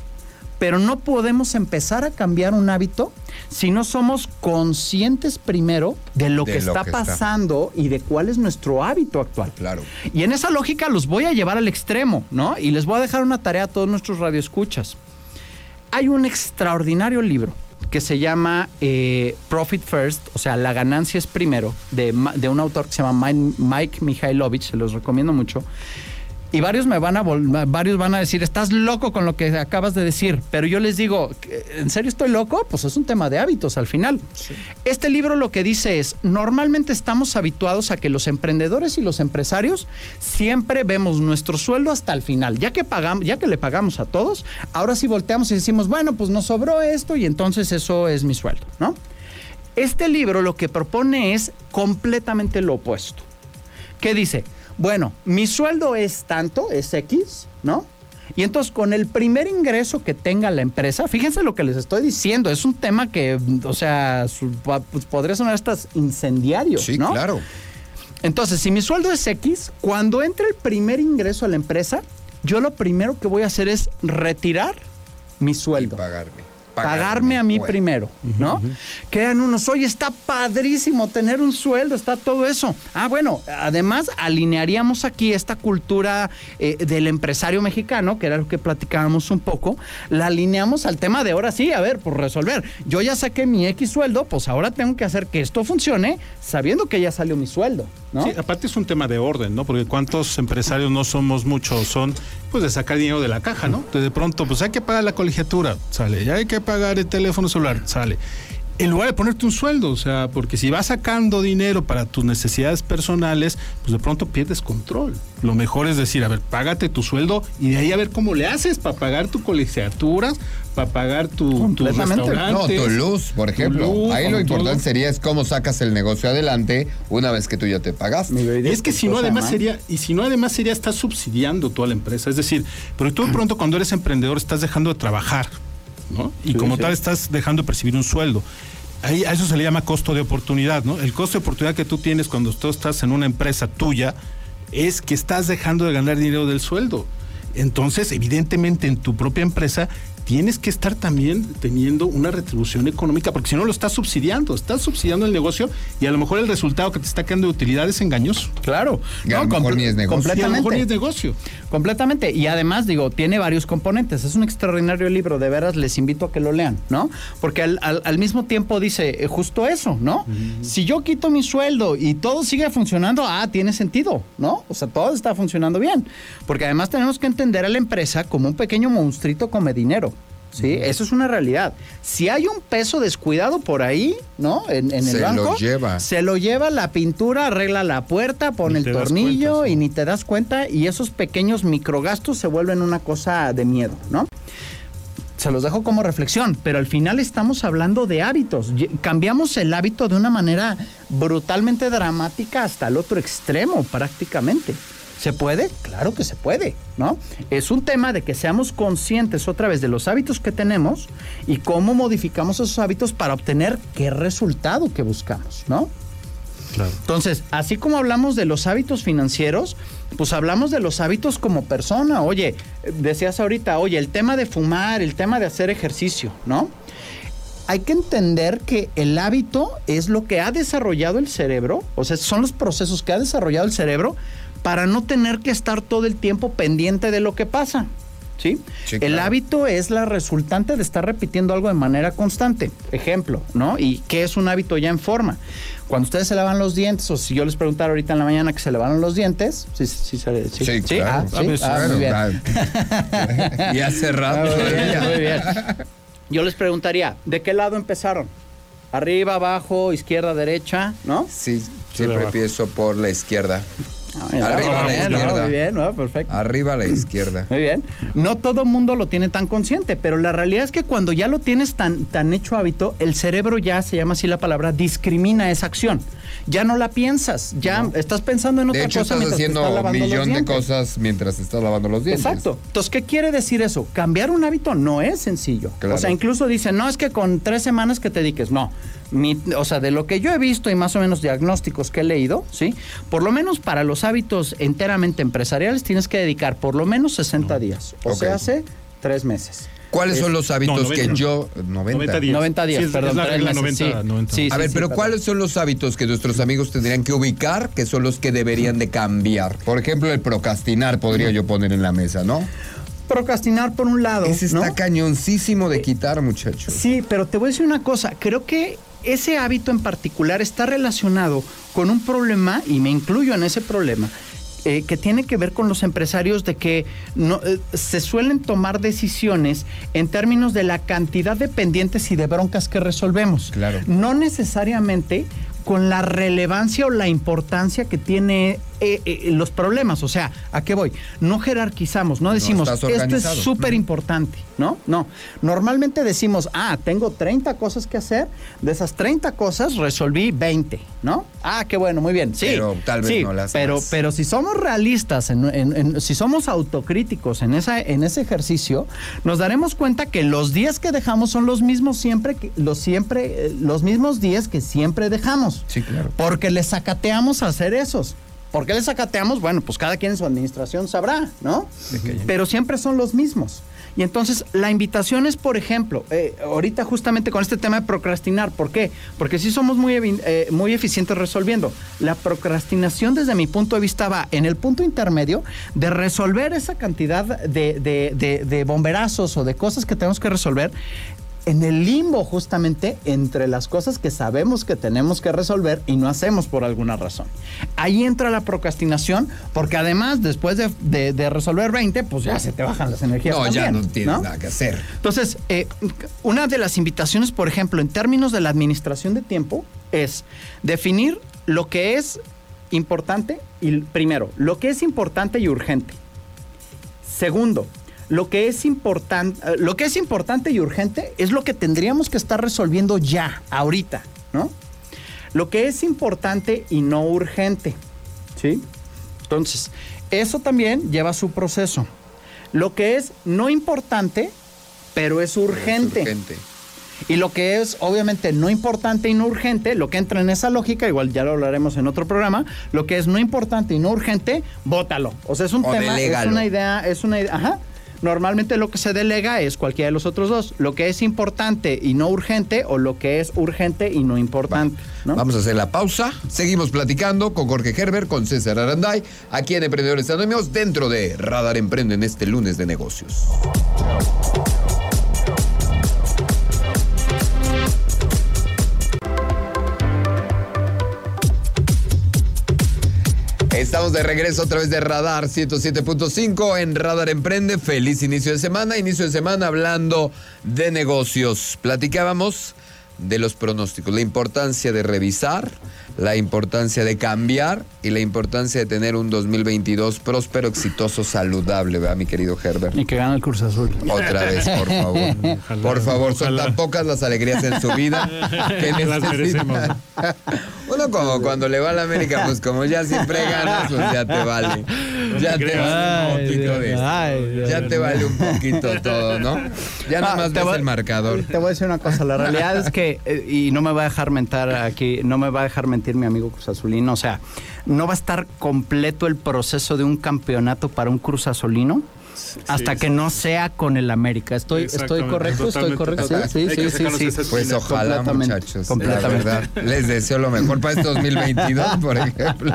Pero no podemos empezar a cambiar un hábito si no somos conscientes primero de lo De que lo está que está. pasando y de cuál es nuestro hábito actual. Claro. Y en esa lógica los voy a llevar al extremo, ¿no? Y les voy a dejar una tarea a todos nuestros radioescuchas. Hay un extraordinario libro que se llama eh, Profit First, o sea, La ganancia es primero, de, de un autor que se llama Mike, Mike Mikhailovich, se los recomiendo mucho. Y varios me van a varios van a decir, estás loco con lo que acabas de decir. Pero yo les digo, ¿en serio estoy loco? Pues es un tema de hábitos al final. Este libro lo que dice es, normalmente estamos habituados a que los emprendedores y los empresarios siempre vemos nuestro sueldo hasta el final. Ya que pagamos, ya que le pagamos a todos, ahora sí volteamos y decimos, bueno, pues nos sobró esto y entonces eso es mi sueldo, ¿no? Este libro lo que propone es completamente lo opuesto. ¿Qué dice? Bueno, mi sueldo es tanto, es X, ¿no? Y entonces con el primer ingreso que tenga la empresa, fíjense lo que les estoy diciendo, es un tema que, o sea, pues, podría sonar hasta incendiario, Sí, ¿no? claro. Entonces, si mi sueldo es X, cuando entre el primer ingreso a la empresa, yo lo primero que voy a hacer es retirar mi sueldo Pagarme. Pagarme a mí Bueno. primero, ¿no? Quedan unos, oye, está padrísimo tener un sueldo, está todo eso. Ah, bueno, además alinearíamos aquí esta cultura eh, del empresario mexicano, que era lo que platicábamos un poco, la alineamos al tema de ahora sí, a ver, por resolver. Yo ya saqué mi X sueldo, pues ahora tengo que hacer que esto funcione sabiendo que ya salió mi sueldo, ¿no? Sí, aparte es un tema de orden, ¿no? Porque cuántos empresarios no somos muchos, son pues de sacar dinero de la caja, ¿no? Entonces, de pronto, pues hay que pagar la colegiatura, sale, ya hay que pagar el teléfono celular, sale. En lugar de ponerte un sueldo, o sea, porque si vas sacando dinero para tus necesidades personales, pues de pronto pierdes control. Lo mejor es decir, a ver, págate tu sueldo y de ahí a ver cómo le haces para pagar tu colegiatura, para pagar tu, tu Completamente. No, tu luz, por ejemplo. luz, Ahí lo importante todo. sería es cómo sacas el negocio adelante una vez que tú ya te pagaste. Mi Y es que si no, además sería, y si no, además sería, estás subsidiando toda la empresa. Es decir, pero tú de pronto cuando eres emprendedor estás dejando de trabajar, ¿no? Y Sí, como sí. tal estás dejando de percibir un sueldo. Ahí, a eso se le llama costo de oportunidad, ¿no? El costo de oportunidad que tú tienes cuando tú estás en una empresa tuya es que estás dejando de ganar dinero del sueldo. Entonces, evidentemente, en tu propia empresa tienes que estar también teniendo una retribución económica, porque si no lo estás subsidiando, estás subsidiando el negocio y a lo mejor el resultado que te está quedando de utilidad es engañoso. Claro. Y a lo mejor ni es negocio. Y a lo mejor ni Completamente. es negocio. Completamente. Y además, digo, tiene varios componentes. Es un extraordinario libro, de veras les invito a que lo lean, ¿no? Porque al, al- al mismo tiempo dice eh, justo eso, ¿no? Si yo quito mi sueldo y todo sigue funcionando, ah, tiene sentido, ¿no? O sea, todo está funcionando bien. Porque además tenemos que entender a la empresa como un pequeño monstruito come dinero. Sí, eso es una realidad. Si hay un peso descuidado por ahí, ¿no? En, en el Se lo banco, lleva. se lo lleva la pintura, arregla la puerta, pone el tornillo cuenta, sí. y ni te das cuenta y esos pequeños microgastos se vuelven una cosa de miedo, ¿no? Se los dejo como reflexión, pero al final estamos hablando de hábitos. Cambiamos el hábito de una manera brutalmente dramática hasta el otro extremo prácticamente. ¿Se puede? Claro que se puede, ¿no? Es un tema de que seamos conscientes otra vez de los hábitos que tenemos y cómo modificamos esos hábitos para obtener qué resultado que buscamos, ¿no? Entonces, así como hablamos de los hábitos financieros, pues hablamos de los hábitos como persona. Oye, decías ahorita, oye, el tema de fumar, el tema de hacer ejercicio, ¿no? Hay que entender que el hábito es lo que ha desarrollado el cerebro, o sea, son los procesos que ha desarrollado el cerebro para no tener que estar todo el tiempo pendiente de lo que pasa. ¿Sí? Sí, El hábito es la resultante de estar repitiendo algo de manera constante. Ejemplo, ¿no? ¿Y qué es un hábito ya en forma? Cuando ustedes se lavan los dientes, o si yo les preguntara ahorita en la mañana que se lavaron los dientes, sí, sí, se- sí, Sí, sí, claro. ah, sí, ah, muy bien. y hace rato. Ah, muy bien, ella. muy bien. Yo les preguntaría, ¿de qué lado empezaron? Arriba, abajo, izquierda, derecha, ¿no? Sí, siempre empiezo por la izquierda. Ah, Arriba a la izquierda. Muy bien, ¿no? perfecto. Arriba a la izquierda. Muy bien. No todo mundo lo tiene tan consciente, pero la realidad es que cuando ya lo tienes tan, tan hecho hábito, el cerebro ya, se llama así la palabra, discrimina esa acción. Ya no la piensas, ya estás pensando en otra De hecho, cosa estás te haciendo estás un millón de cosas mientras te estás lavando los dientes. Exacto. Entonces, ¿qué quiere decir eso? Cambiar un hábito no es sencillo. Claro. O sea, incluso dicen, no, es que con tres semanas que te dediques. No. Mi- o sea, de lo que yo he visto y más o menos diagnósticos que he leído, ¿sí? Por lo menos para los hábitos enteramente empresariales tienes que dedicar por lo menos 60 días. O Ok. sea, hace tres meses. ¿Cuáles son los hábitos no, que 90. yo... 90. 90 días. 90 días, Sí, es- perdón. es la tres regla meses, 90, sí. 90. Sí, A ver, sí, pero. ¿cuáles son los hábitos que nuestros amigos tendrían que ubicar que son los que deberían de cambiar? Por ejemplo, el procrastinar podría yo poner en la mesa, ¿no? Procrastinar por un lado. Ese está ¿no? cañoncísimo de quitar, muchachos. Sí, pero te voy a decir una cosa. Creo que ese hábito en particular está relacionado con un problema, y me incluyo en ese problema, eh, que tiene que ver con los empresarios de que no, eh, se suelen tomar decisiones en términos de la cantidad de pendientes y de broncas que resolvemos. Claro. No necesariamente con la relevancia o la importancia que tiene eh, eh, los problemas. O sea, ¿a qué voy? No jerarquizamos, no decimos, estás esto es organizado". súper importante, ¿no? No. Normalmente decimos, ah, tengo 30 cosas que hacer, de esas 30 cosas resolví 20, ¿no? Ah, qué bueno, muy bien. Sí, Pero tal vez sí, no las pero, más. pero si somos realistas, en- en- en- si somos autocríticos en, esa, en ese ejercicio, nos daremos cuenta que los días que dejamos son los mismos siempre, los, siempre eh, los mismos días que siempre dejamos. Sí, claro. Porque les sacateamos a hacer esos. ¿Por qué les sacateamos? Bueno, pues cada quien en su administración sabrá, ¿no? Pero siempre son los mismos. Y entonces la invitación es, por ejemplo, eh, ahorita justamente con este tema de procrastinar, ¿por qué? Porque sí somos muy, eh, muy eficientes resolviendo. La procrastinación desde mi punto de vista va en el punto intermedio de resolver esa cantidad de, de- de- de bomberazos o de cosas que tenemos que resolver en el limbo justamente entre las cosas que sabemos que tenemos que resolver y no hacemos por alguna razón. Ahí entra la procrastinación porque además después de, de- de resolver 20, pues ya se te bajan las energías. No, ya también, no tienes nada que hacer. Entonces, eh, una de las invitaciones, por ejemplo, en términos de la administración de tiempo, es definir lo que es importante y primero, lo que es importante y urgente. Segundo, lo que es importante, lo que es importante y urgente es lo que tendríamos que estar resolviendo ya, ahorita, ¿no? Lo que es importante y no urgente, ¿sí? Entonces, eso también lleva su proceso. Lo que es no importante, pero es urgente. Es urgente. Y lo que es obviamente no importante y no urgente, lo que entra en esa lógica, igual ya lo hablaremos en otro programa, lo que es no importante y no urgente, bótalo. O sea, es un O tema, es una idea, es una idea, ajá. Normalmente lo que se delega es cualquiera de los otros dos. Lo que es importante y no urgente o lo que es urgente y no importante. Vamos a hacer la pausa. Seguimos platicando con Jorge Gerber, con César Aranday, aquí en Emprendedores Anónimos, dentro de Radar Emprende en este lunes de negocios. Estamos de regreso a través de Radar 107.5 en Radar Emprende. Feliz inicio de semana. Inicio de semana hablando de negocios. Platicábamos de los pronósticos, la importancia de revisar, la importancia de cambiar y la importancia de tener un 2022 próspero, exitoso, saludable, ¿verdad, mi querido Herbert? Y que gane el curso azul. Otra vez, por favor. por favor, son tan pocas las alegrías en su vida que necesitan. Uno como cuando le va a la América, pues como ya siempre ganas, pues ya te vale. Ya te vale un poquito de Ya te vale un poquito todo, ¿no? Ya nada más ves el marcador. Te voy a decir una cosa, la realidad es que, eh, y no me va a dejar mentar aquí, no me va a dejar mentir mi amigo Cruz Azulino, o sea, no va a estar completo el proceso de un campeonato para un Cruz Azulino hasta que no sea con el América. ¿Estoy, estoy correcto? ¿Estoy correcto? Sí, sí, sí, sí, Pues ojalá, muchachos. La verdad, les deseo lo mejor para este 2022, por ejemplo,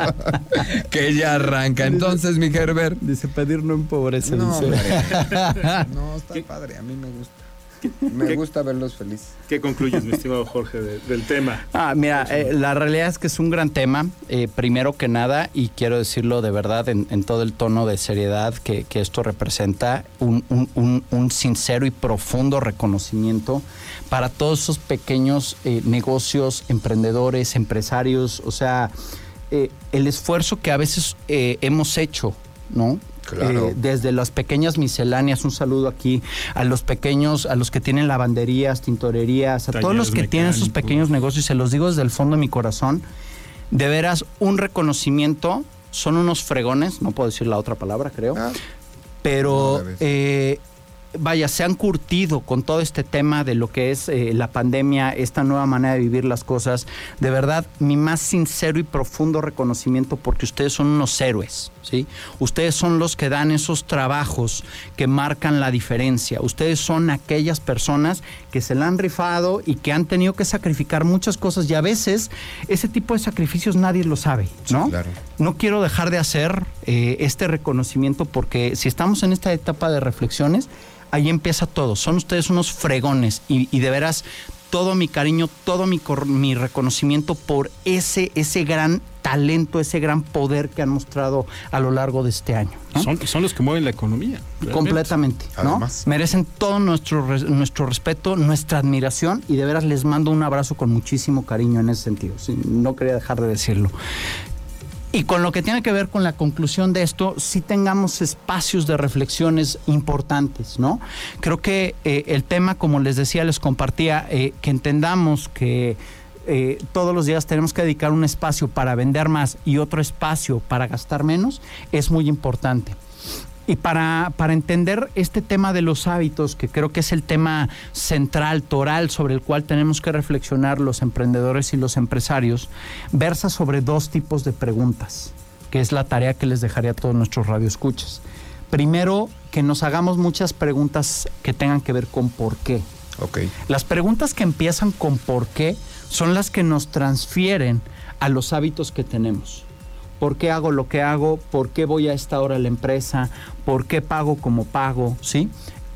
que ya arranca. Entonces, mi Herbert. Dice pedir no empobrece. No, no, está padre. A mí me gusta. Me gusta verlos felices. ¿Qué concluyes, mi estimado Jorge, del tema? Ah, mira, eh, la realidad es que es un gran tema, eh, primero que nada, y quiero decirlo de verdad en, todo el tono de seriedad que, esto representa, un, sincero y profundo reconocimiento para todos esos pequeños eh, negocios, emprendedores, empresarios, o sea, el esfuerzo que a veces hemos hecho, ¿no? Eh, desde las pequeñas misceláneas, un saludo aquí a los pequeños, a los que tienen lavanderías, tintorerías, a todos los que tienen sus pequeños negocios, se los digo desde el fondo de mi corazón, de veras un reconocimiento, son unos fregones, no puedo decir la otra palabra, creo, ah. pero vaya, se han curtido con todo este tema de lo que es eh, la pandemia, esta nueva manera de vivir las cosas. De verdad, mi más sincero y profundo reconocimiento porque ustedes son unos héroes, ¿sí? Ustedes son los que dan esos trabajos que marcan la diferencia. Ustedes son aquellas personas que se la han rifado y que han tenido que sacrificar muchas cosas y a veces ese tipo de sacrificios nadie lo sabe, ¿no? No quiero dejar de hacer eh, este reconocimiento porque si estamos en esta etapa de reflexiones, ahí empieza todo. Son ustedes unos fregones y, de veras todo mi cariño, todo mi, mi, reconocimiento por ese, ese gran talento, ese gran poder que han mostrado a lo largo de este año. Son, son, los que mueven la economía. Completamente. ¿no? Merecen todo nuestro, nuestro respeto, nuestra admiración y de veras les mando un abrazo con muchísimo cariño en ese sentido. no quería dejar de decirlo. Y con lo que tiene que ver con la conclusión de esto, sí tengamos espacios de reflexiones importantes, ¿no? Creo que eh, el tema, como les decía, les compartía, eh, que entendamos que eh, todos los días tenemos que dedicar un espacio para vender más y otro espacio para gastar menos, es muy importante. Y para, para, entender este tema de los hábitos, que creo que es el tema central, toral, sobre el cual tenemos que reflexionar los emprendedores y los empresarios, versa sobre dos tipos de preguntas, que es la tarea que les dejaría a todos nuestros radioescuchas. Primero, que nos hagamos muchas preguntas que tengan que ver con por qué. Okay. Las preguntas que empiezan con por qué son las que nos transfieren a los hábitos que tenemos por qué hago lo que hago, por qué voy a esta hora a la empresa, por qué pago como pago, ¿sí?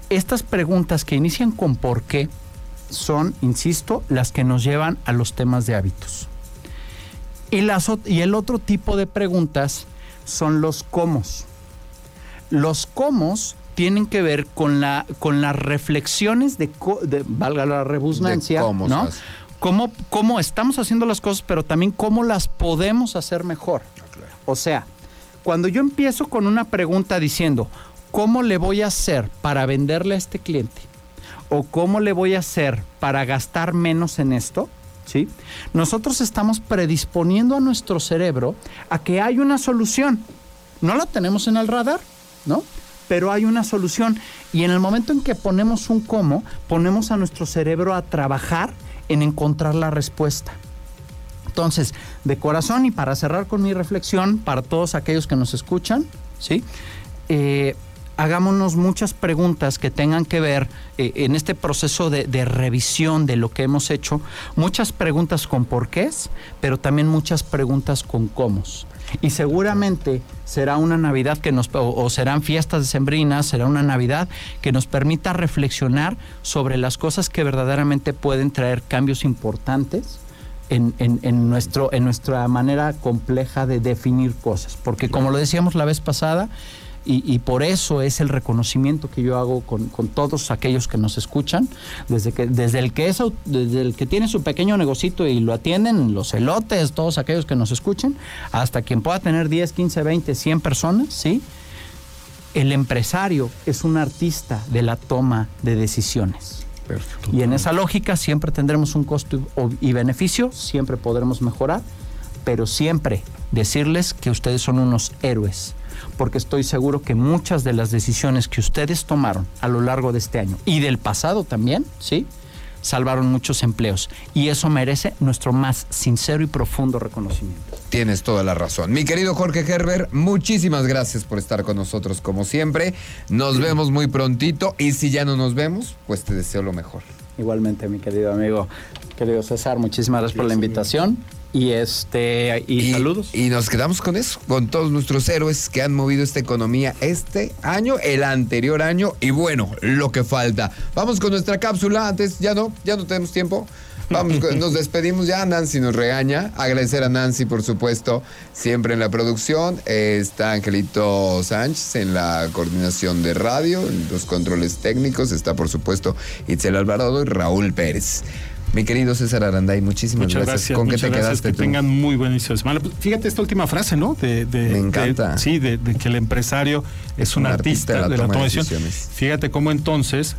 Estas preguntas que inician con por qué son, insisto, las que nos llevan a los temas de hábitos. Y, las, y el otro tipo de preguntas son los cómo. Los cómo tienen que ver con, la, con las reflexiones de, valga la rebusnancia, ¿no? Cómo, cómo estamos haciendo las cosas, pero también cómo las podemos hacer mejor. O sea, cuando yo empiezo con una pregunta diciendo, ¿cómo le voy a hacer para venderle a este cliente? ¿O cómo le voy a hacer para gastar menos en esto? ¿Sí? Nosotros estamos predisponiendo a nuestro cerebro a que hay una solución. No la tenemos en el radar, ¿no? Pero hay una solución. Y en el momento en que ponemos un cómo, ponemos a nuestro cerebro a trabajar en encontrar la respuesta. Entonces, de corazón y para cerrar con mi reflexión, para todos aquellos que nos escuchan, ¿sí? Eh, hagámonos muchas preguntas que tengan que ver eh, en este proceso de, de, revisión de lo que hemos hecho, muchas preguntas con porqués, pero también muchas preguntas con cómo. Y seguramente será una Navidad que nos, o, serán fiestas decembrinas, será una Navidad que nos permita reflexionar sobre las cosas que verdaderamente pueden traer cambios importantes en, en, nuestro, en nuestra manera compleja de definir cosas. Porque como lo decíamos la vez pasada, y, por eso es el reconocimiento que yo hago con, todos aquellos que nos escuchan, desde, que, desde, el que es, desde el que tiene su pequeño negocito y lo atienden, los elotes, todos aquellos que nos escuchen, hasta quien pueda tener 10, 15, 20, 100 personas, ¿sí? El empresario es un artista de la toma de decisiones. Y en esa lógica siempre tendremos un costo y beneficio, siempre podremos mejorar, pero siempre decirles que ustedes son unos héroes porque estoy seguro que muchas de las decisiones que ustedes tomaron a lo largo de este año y del pasado también, ¿sí? salvaron muchos empleos y eso merece nuestro más sincero y profundo reconocimiento. Tienes toda la razón. Mi querido Jorge Gerber, muchísimas gracias por estar con nosotros como siempre. Nos vemos muy prontito y si ya no nos vemos, pues te deseo lo mejor. Igualmente, mi querido amigo, querido César, muchísimas gracias por la invitación. Y este y, saludos. Y nos quedamos con eso, con todos nuestros héroes que han movido esta economía este año, el anterior año y bueno, lo que falta. Vamos con nuestra cápsula, antes ya no, ya no tenemos tiempo. Vamos, nos despedimos ya, Nancy nos regaña. Agradecer a Nancy, por supuesto, siempre en la producción. Está Angelito Sánchez en la coordinación de radio, en los controles técnicos. Está, por supuesto, Itzel Alvarado y Raúl Pérez. Mi querido César Aranday, muchísimas muchas gracias. ¿Con qué te quedaste? Que tengan muy buen inicio de semana. Pues, fíjate esta última frase, ¿no? De, Me encanta. sí, de, que el empresario es un, artista, de la, toma de Fíjate cómo entonces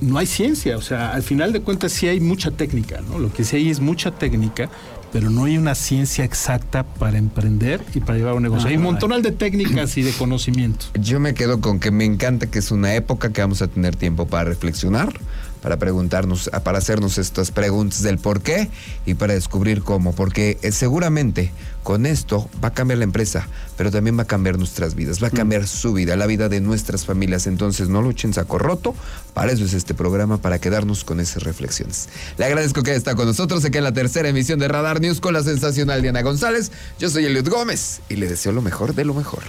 no hay ciencia, o sea, al final de cuentas sí hay mucha técnica, ¿no? Lo que sí hay es mucha técnica, pero no hay una ciencia exacta para emprender y para llevar un negocio. hay un montón de técnicas y de conocimientos. Yo me quedo con que me encanta que es una época que vamos a tener tiempo para reflexionar, para preguntarnos, para hacernos estas preguntas del por qué y para descubrir cómo, porque eh, seguramente con esto va a cambiar la empresa, pero también va a cambiar nuestras vidas, va a cambiar su vida, la vida de nuestras familias. Entonces no luchen saco roto, para eso es este programa, para quedarnos con esas reflexiones. Le agradezco que está con nosotros, queda en la tercera emisión de Radar News con la sensacional Diana González. Yo soy Eliot Gómez y le deseo lo mejor de lo mejor.